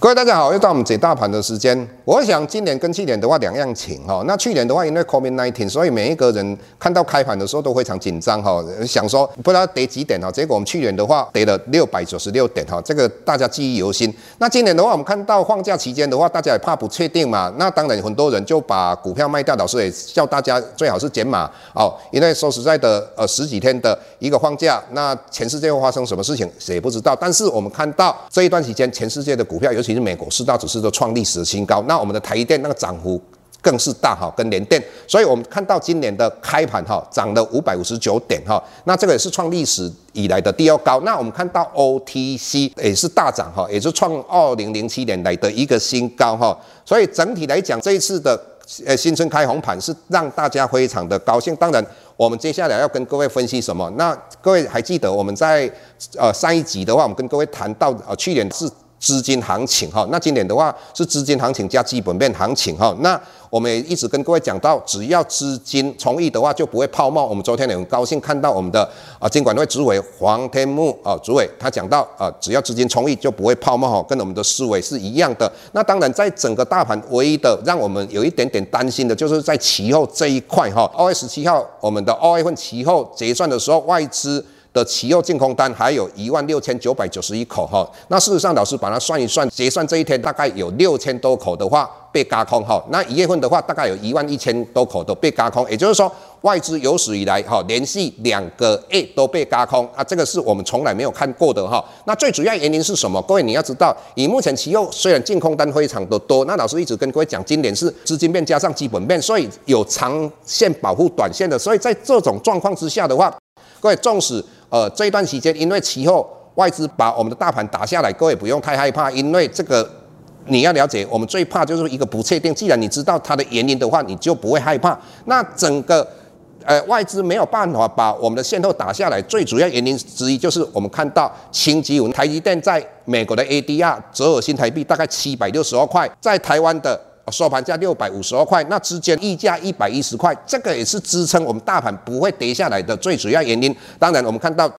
各位大家好，又到我们解大盘的时间。我想今年跟去年的话两样情哈。那去年的话，因为 COVID-19，所以每一个人看到开盘的时候都非常紧张哈，想说不知道跌几点哈。结果我们去年的话跌了六百九十六点哈，这个大家记忆犹新。那今年的话，我们看到放假期间的话，大家也怕不确定嘛。那当然很多人就把股票卖掉，老师也叫大家最好是减码哦，因为说实在的，呃十几天的一个放假，那全世界会发生什么事情谁也不知道。但是我们看到这一段时间，全世界的股票尤其其实美国四大指数都创历史的新高，那我们的台积电那个涨幅更是大哈，跟联电，所以我们看到今年的开盘哈涨了五百五十九点哈，那这个也是创历史以来的第二高。那我们看到 OTC 也是大涨哈，也是创二零零七年来的一个新高哈，所以整体来讲这一次的呃新春开红盘是让大家非常的高兴。当然，我们接下来要跟各位分析什么？那各位还记得我们在呃上一集的话，我们跟各位谈到呃去年是。资金行情哈，那今年的话是资金行情加基本面行情哈。那我们也一直跟各位讲到，只要资金充裕的话，就不会泡沫。我们昨天也很高兴看到我们的啊监管会主委黄天木啊主委他讲到啊，只要资金充裕就不会泡沫哈，跟我们的思维是一样的。那当然，在整个大盘唯一的让我们有一点点担心的，就是在期后这一块哈。二月十七号我们的二月份期后结算的时候，外资。的期后净空单还有一万六千九百九十一口哈，那事实上老师把它算一算，结算这一天大概有六千多口的话被轧空哈，那一月份的话大概有一万一千多口都被轧空，也就是说外资有史以来哈连续两个月都被轧空啊，这个是我们从来没有看过的哈。那最主要原因是什么？各位你要知道，以目前期后虽然净空单非常的多，那老师一直跟各位讲，今年是资金面加上基本面，所以有长线保护短线的，所以在这种状况之下的话，各位纵使。呃，这一段时间，因为期后外资把我们的大盘打下来，各位不用太害怕，因为这个你要了解，我们最怕就是一个不确定。既然你知道它的原因的话，你就不会害怕。那整个呃外资没有办法把我们的线头打下来，最主要原因之一就是我们看到清基文台积电在美国的 ADR 折合新台币大概七百六十二块，在台湾的。收盘价六百五十二块，那之间溢价一百一十块，这个也是支撑我们大盘不会跌下来的最主要原因。当然，我们看到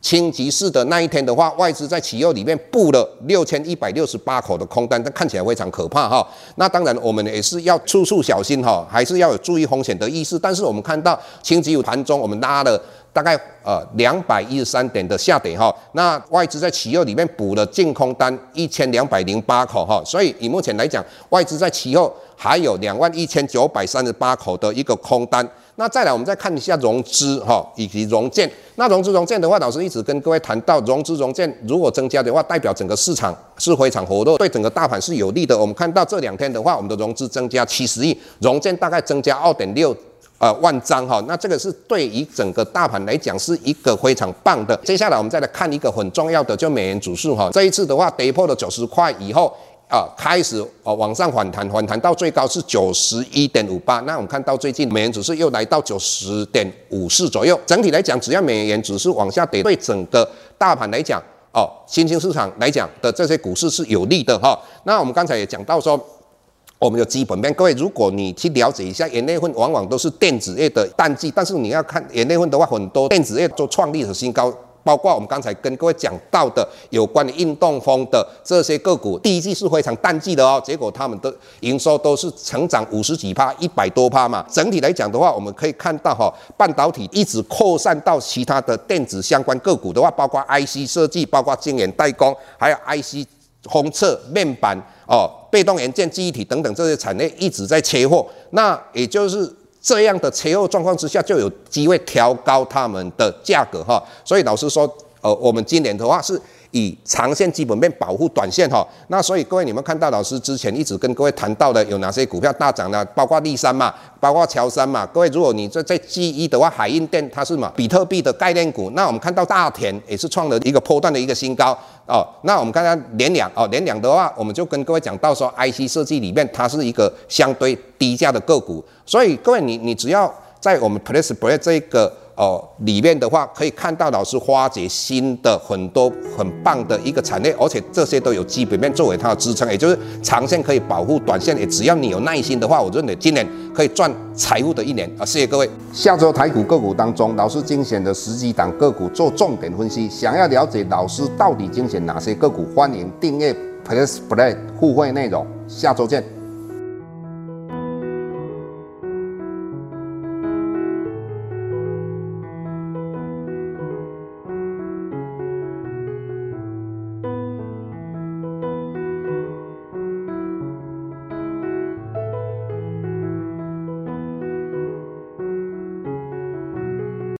清吉市的那一天的话，外资在期后里面布了六千一百六十八口的空单，这看起来非常可怕哈。那当然，我们也是要处处小心哈，还是要有注意风险的意识。但是我们看到清吉有盘中，我们拉了。大概呃两百一十三点的下跌哈，那外资在期后里面补了净空单一千两百零八口哈，所以以目前来讲，外资在期后还有两万一千九百三十八口的一个空单。那再来我们再看一下融资哈以及融券。那融资融券的话，老师一直跟各位谈到，融资融券如果增加的话，代表整个市场是非常活络，对整个大盘是有利的。我们看到这两天的话，我们的融资增加七十亿，融券大概增加二点六。呃，万张哈，那这个是对于整个大盘来讲是一个非常棒的。接下来我们再来看一个很重要的，就美元指数哈，这一次的话跌破了九十块以后啊，开始啊往上反弹，反弹到最高是九十一点五八。那我们看到最近美元指数又来到九十点五四左右。整体来讲，只要美元指数往下跌，对整个大盘来讲哦，新兴市场来讲的这些股市是有利的哈。那我们刚才也讲到说。我们有基本面，各位，如果你去了解一下，元月份往往都是电子业的淡季，但是你要看元月份的话，很多电子业都创历史新高，包括我们刚才跟各位讲到的有关于运动风的这些个股，第一季是非常淡季的哦，结果他们的营收都是成长五十几趴，一百多趴嘛。整体来讲的话，我们可以看到哈，半导体一直扩散到其他的电子相关个股的话，包括 IC 设计，包括晶圆代工，还有 IC 封测面板哦。被动元件、记忆体等等这些产业一直在缺货，那也就是这样的缺货状况之下，就有机会调高他们的价格哈。所以老实说，呃，我们今年的话是。以长线基本面保护短线哈，那所以各位你们看到老师之前一直跟各位谈到的有哪些股票大涨呢？包括力山嘛，包括乔山嘛。各位如果你在在记忆的话，海印电它是嘛比特币的概念股，那我们看到大田也是创了一个波段的一个新高哦。那我们看看联两哦，联两的话我们就跟各位讲到说，IC 设计里面它是一个相对低价的个股，所以各位你你只要在我们 PressPlay 这个。哦，里面的话可以看到老师发掘新的很多很棒的一个产业，而且这些都有基本面作为它的支撑，也就是长线可以保护短线，也只要你有耐心的话，我认为今年可以赚财富的一年啊！谢谢各位。下周台股个股当中，老师精选的十几档个股做重点分析，想要了解老师到底精选哪些个股，欢迎订阅。Plus Play 互惠内容，下周见。